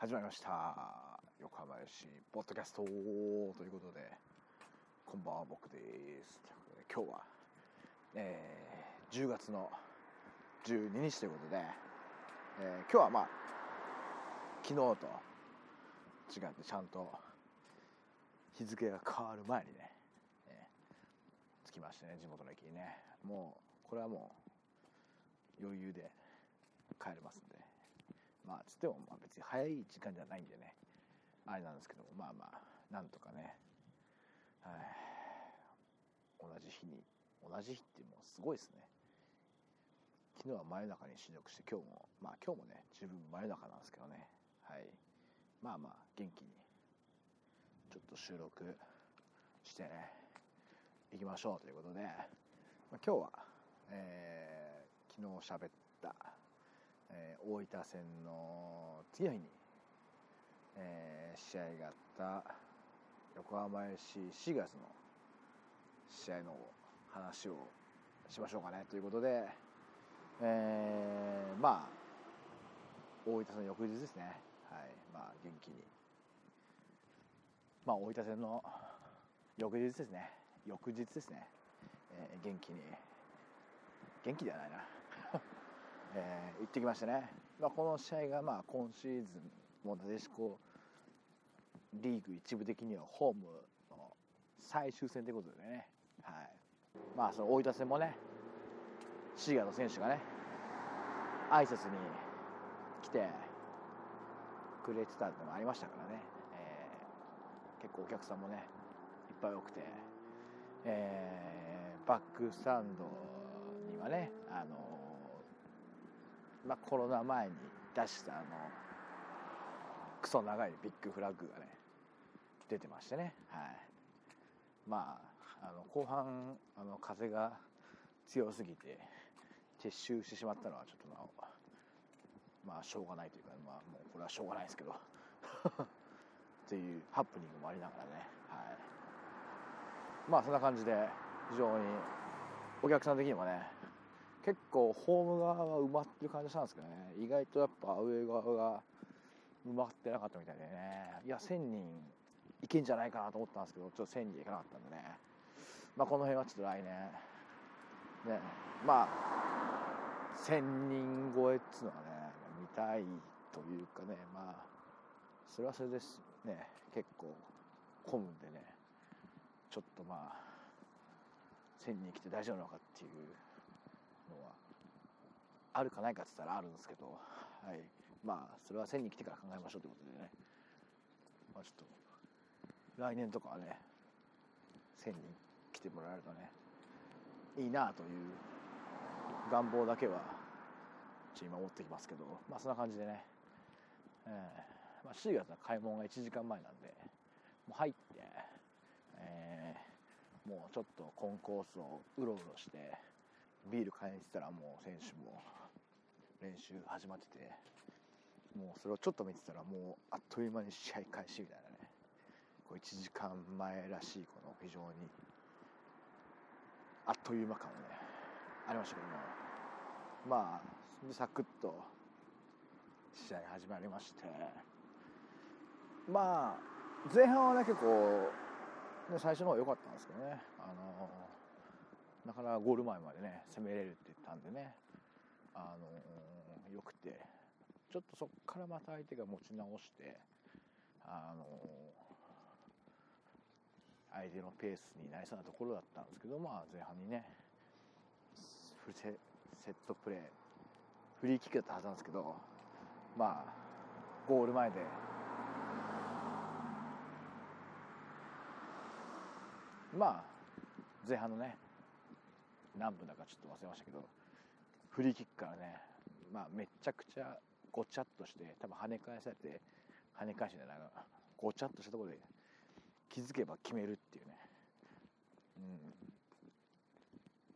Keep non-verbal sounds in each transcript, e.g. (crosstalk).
始まりました。横浜市ポッドキャストということでこんばんは僕です。ということで今日は、えー、10月の12日ということで、えー、今日はまあ昨日と違ってちゃんと日付が変わる前にね、えー、着きましてね地元の駅にね。もうこれはもう余裕で帰れますんで。まあつってもまあ別に早い時間じゃないんでね。あれなんですけどもまあまあなんとかね。はい。同じ日に同じ日ってもうすごいですね。昨日は真夜中に死力して今日もまあ今日もね十分真夜中なんですけどね。はい。まあまあ元気にちょっと収録してね行きましょうということで、まあ、今日は、えー、昨日喋ったえー、大分戦の次の日に、えー、試合があった横浜 FC 4月の試合の話をしましょうかねということで、えー、まあ大分戦の翌日ですね、はい。まあ、元気に、まあ、大分戦の翌日ですね。翌日ですね、えー、元気に。元気ではないな。えー、行ってきましたね、まあ、この試合がまあ今シーズンもなでしこリーグ一部的にはホームの最終戦ということでね、はい、まあその大分戦もねシーガーの選手がね挨拶に来てくれてたってのもありましたからね、えー、結構お客さんもねいっぱい多くて、えー、バックスタンドにはねあのまあ、コロナ前に出したあのクソ長いビッグフラッグがね出てましてね、はい、まああの後半あの風が強すぎて撤収してしまったのはちょっとまあまあしょうがないというか、まあ、もうこれはしょうがないですけど。(laughs) っていうハプニングもありながらね、はい、まあそんな感じで非常にお客さん的にもね結構ホーム側は埋まってる感じしたんですけどね。意外とやっぱアウェー側が埋まってなかったみたいでね。いや1000人いけんじゃないかなと思ったんですけどちょっと1000人いかなかったんでね。まあこの辺はちょっと来年。ね。まあ1000人超えっつうのはね見たいというかね。まあそれはそれですね。結構混むんでね。ちょっとまあ1000人来て大丈夫なのかっていうのはあるかないかって言ったらあるんですけど、はい、まあそれは1000人来てから考えましょうということでね、まあ、ちょっと来年とかはね1000人来てもらえるとねいいなという願望だけはちょ今持ってきますけどまあそんな感じでね、えーまあ、4月の開門が1時間前なんでもう入って、えー、もうちょっとコンコースをうろうろしてビール買いに行ってたらもう選手も練習始まっててもうそれをちょっと見てたらもうあっという間に試合開始みたいなね。こう1時間前らしいこの非常にあっという間感もねありましたけども。まあサクッと試合始まりまして。まあ前半はね結構最初の方が良かったんですけどね。あのなかなかゴール前までね攻めれるって言ったんでね。あのよくて。ちょっとそこからまた相手が持ち直してあの相手のペースになりそうなところだったんですけど、まあ、前半にねセセットプレーフリーキックだったはずなんですけどまあゴール前でまあ前半のね何分だかちょっと忘れましたけどフリーキックからね、まあ、めちゃくちゃごちゃっとして多分跳ね返されて跳ね返しじゃないごちゃっとしたところで気づけば決めるっていうね、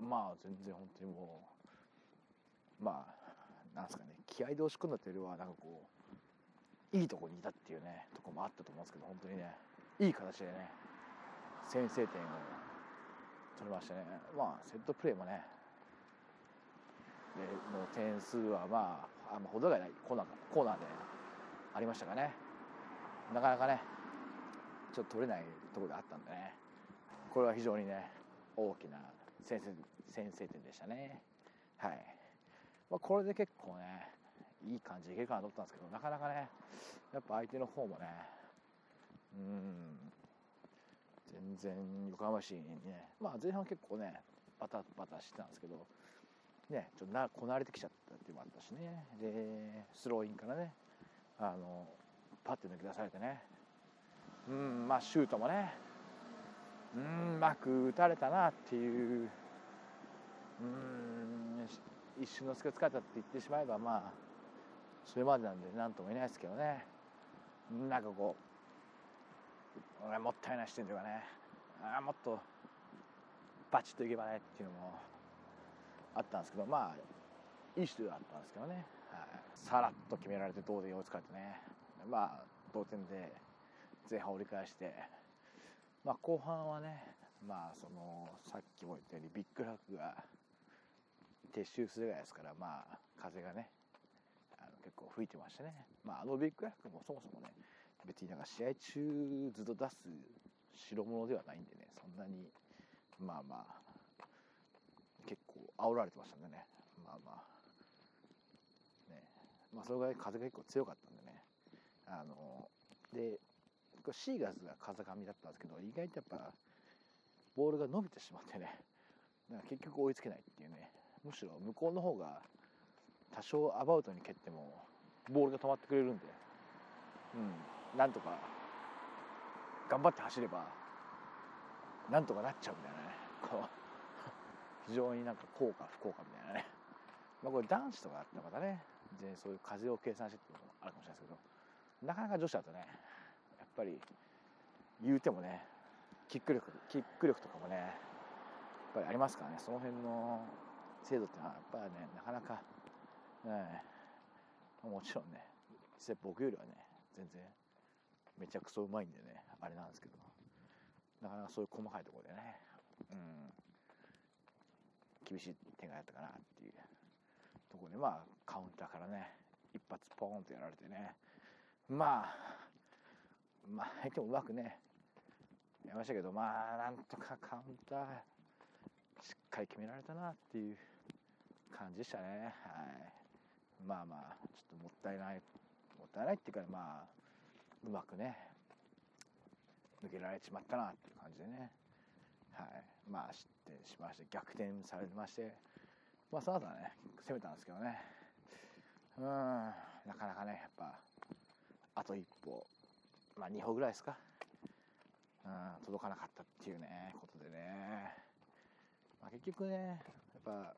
うん、まあ全然本当にもうまあなんですかね気合で押し込んだというよりはなんかこういいとこにいたっていうねとこもあったと思うんですけど本当にねいい形でね先制点を取れましたね。まあセットプレーもね。での点数はまああんまほどがない。コーナーコーナーでありましたかね。なかなかねちょっと取れないところがあったんでね。これは非常にね大きな先制先制点でしたね。はい、まあ、これで結構ねいい感じでいけるかなと思ったんですけどなかなかねやっぱ相手の方もねうん。全然横浜市にね。まあ前半結構ねバタバタしてたんですけどねちょっとなこなれてきちゃったっていうのもあったしね。でスローインからねあのパッて抜き出されてね。うんまあシュートもね。うんうまく打たれたなっていう。うん一瞬の隙を使ったって言ってしまえばまあそれまでなんで何とも言えないですけどね。なんかこうもったいない視点というかね。あもっとバチッといけばねっていうのもあったんですけどまあいい人だったんですけどね、はい、さらっと決められて同点に追いつかれてね。まあ同点で前半折り返して。まあ後半はねまあそのさっきも言ったようにビッグラックが撤収するぐらいですからまあ風がねあの結構吹いてましたね。まああのビッグラックもそもそもね別になんか試合中ずっと出す代物ではないんでねそんなにまあまあ結構煽られてましたんでね。まあまあ。ね。まあそれぐらい風が結構強かったんでね。あのでシーガーズが風上だったんですけど意外とやっぱボールが伸びてしまってね。結局追いつけないっていうね。むしろ向こうの方が多少アバウトに蹴ってもボールが止まってくれるんで、うん、なんとか頑張って走ればなんとかなっちゃうみたいなね。こう (laughs) 非常になんか効果不効果みたいなね、まあ、これ男子とかだったらまたね全然そういう風を計算してっていうのもあるかもしれないですけどなかなか女子だとねやっぱり言うてもねキック力キック力とかもねやっぱりありますからね。その辺の精度っていうのはやっぱりねなかなか、ね、もちろんね僕よりはね全然めちゃくそうまいんでねあれなんですけど。なかなかそういう細かいところでね、うん、厳しい展開だったかなっていうところでまあカウンターからね一発ポーンとやられてね。まあまあ相手もうまくねやりましたけどまあなんとかカウンターしっかり決められたなっていう感じでしたね。はい。まあまあちょっともったいないもったいないっていうかまあうまくね抜けられちまったなっていう感じでね。はい。まあ失点しまして逆転されましてまあその後はね攻めたんですけどね。うん。なかなかねやっぱあと一歩まあ2歩ぐらいですか。うん。届かなかったっていうねことでね、まあ、結局ねやっぱ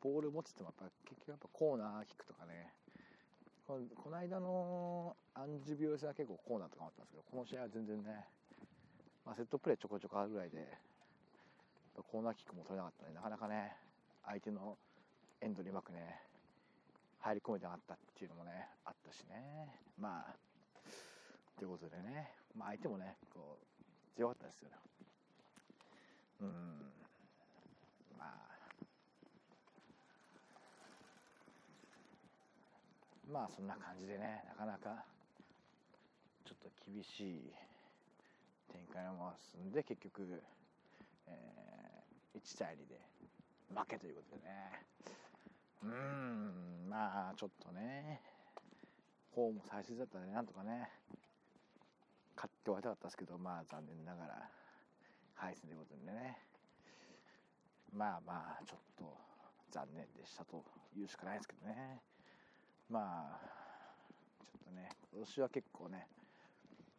ボール持っててもやっぱ結局やっぱコーナーキックとかね。このこの間のアンジュビオレスは結構コーナーとかもあったんですけどこの試合は全然ね、まあ、セットプレーちょこちょこあるぐらいでコーナーキックも取れなかったねなかなかね相手のエンドにうまくね入り込めてなかったっていうのもねあったしね。まあということでね、まあ、相手もねこう強かったですよね。うん。まあ。まあそんな感じでねなかなかと厳しい展開のまま進んで結局、えー、1対2で負けということでね。うんまあちょっとねホーム最終だったらねなんとかね勝って終わりたかったですけどまあ残念ながら敗戦ということでね。まあまあちょっと残念でしたと言うしかないですけどね。まあちょっとね今年は結構ね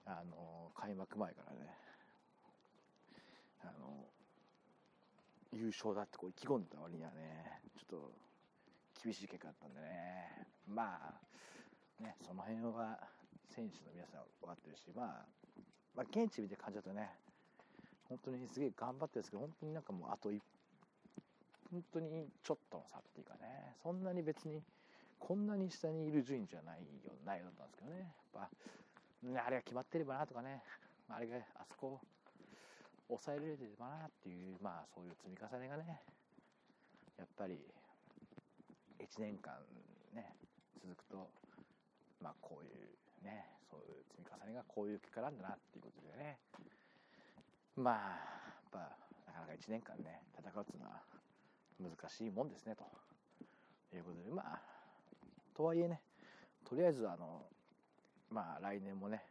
あの開幕前からね。あの優勝だってこう意気込んだ割にはねちょっと厳しい結果だったんでね。まあねその辺は選手の皆さん分かってるし、まあ、まあ現地見て感じだとね本当にすげえ頑張ってるんですけど本当になんかもうあと一本当にちょっとの差っていうかねそんなに別にこんなに下にいる順位じゃないようないようだったんですけどね。やっぱあれが決まってればなとかね。あれがあそこ抑えられてればなっていうまあそういう積み重ねがねやっぱり1年間ね続くとまあこういうねそういう積み重ねがこういう結果なんだなっていうことでね。まあやっぱなかなか1年間ね戦うっていうのは難しいもんですねということでまあとはいえねとりあえずあのまあ来年もね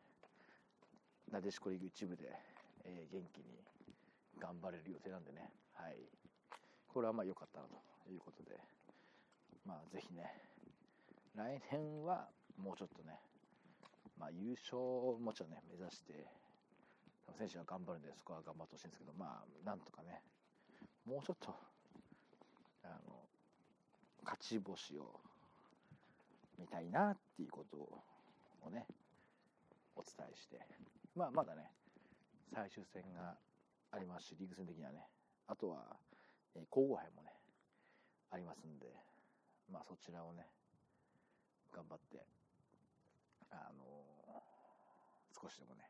なでしこリーグ一部で、えー、元気に頑張れる予定なんでね。はい。これはまあ良かったなということで。まあぜひね来年はもうちょっとねまあ優勝をもちろんね目指して選手は頑張るんでそこは頑張ってほしいんですけどまあなんとかねもうちょっとあの勝ち星を見たいなっていうことをねお伝えして。まあまだね最終戦がありますしリーグ戦的にはね。あとは、え、皇后杯もねありますんでまあそちらをね頑張ってあの、少しでもね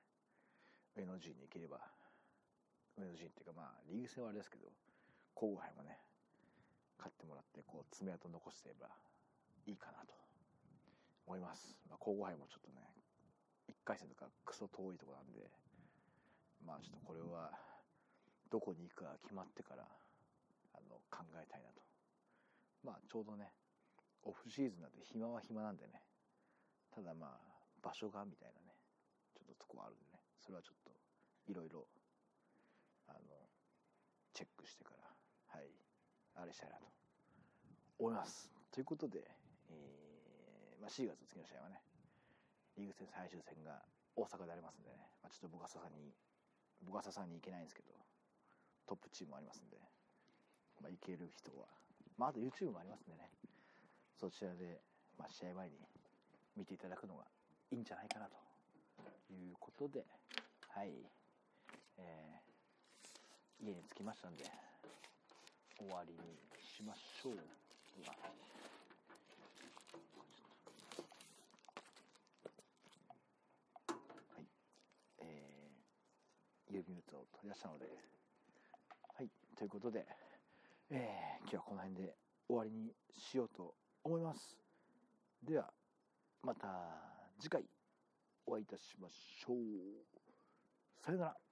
上の順に行ければ上の順っていうかまあリーグ戦はあれですけど皇后杯もね勝ってもらってこう爪痕残していればいいかなと。思います、まあ、皇后杯もちょっとね1回戦とかクソ遠いとこなんでまあちょっとこれはどこに行くか決まってからあの考えたいなと。まあちょうどねオフシーズンなんで暇は暇なんでねただまあ場所がみたいなねちょっととこはあるんでねそれはちょっといろいろあのチェックしてからはいあれしたいなと思います。ということで、えーまあ、4月の次の試合はねリーグ戦最終戦が大阪でありますんでね、まあ、ちょっとボカサさにボカサさに行けないんですけどトップチームもありますんで、まあ、行ける人は。まああと YouTube もありますんでね。そちらで、まあ、試合前に見ていただくのがいいんじゃないかなということで。はい、えー、家に着きましたんで終わりにしましょうはいえー、郵便物を取り出したのではいということで、えー、今日はこの辺で終わりにしようと思います。ではまた次回お会いいたしましょう。さよなら。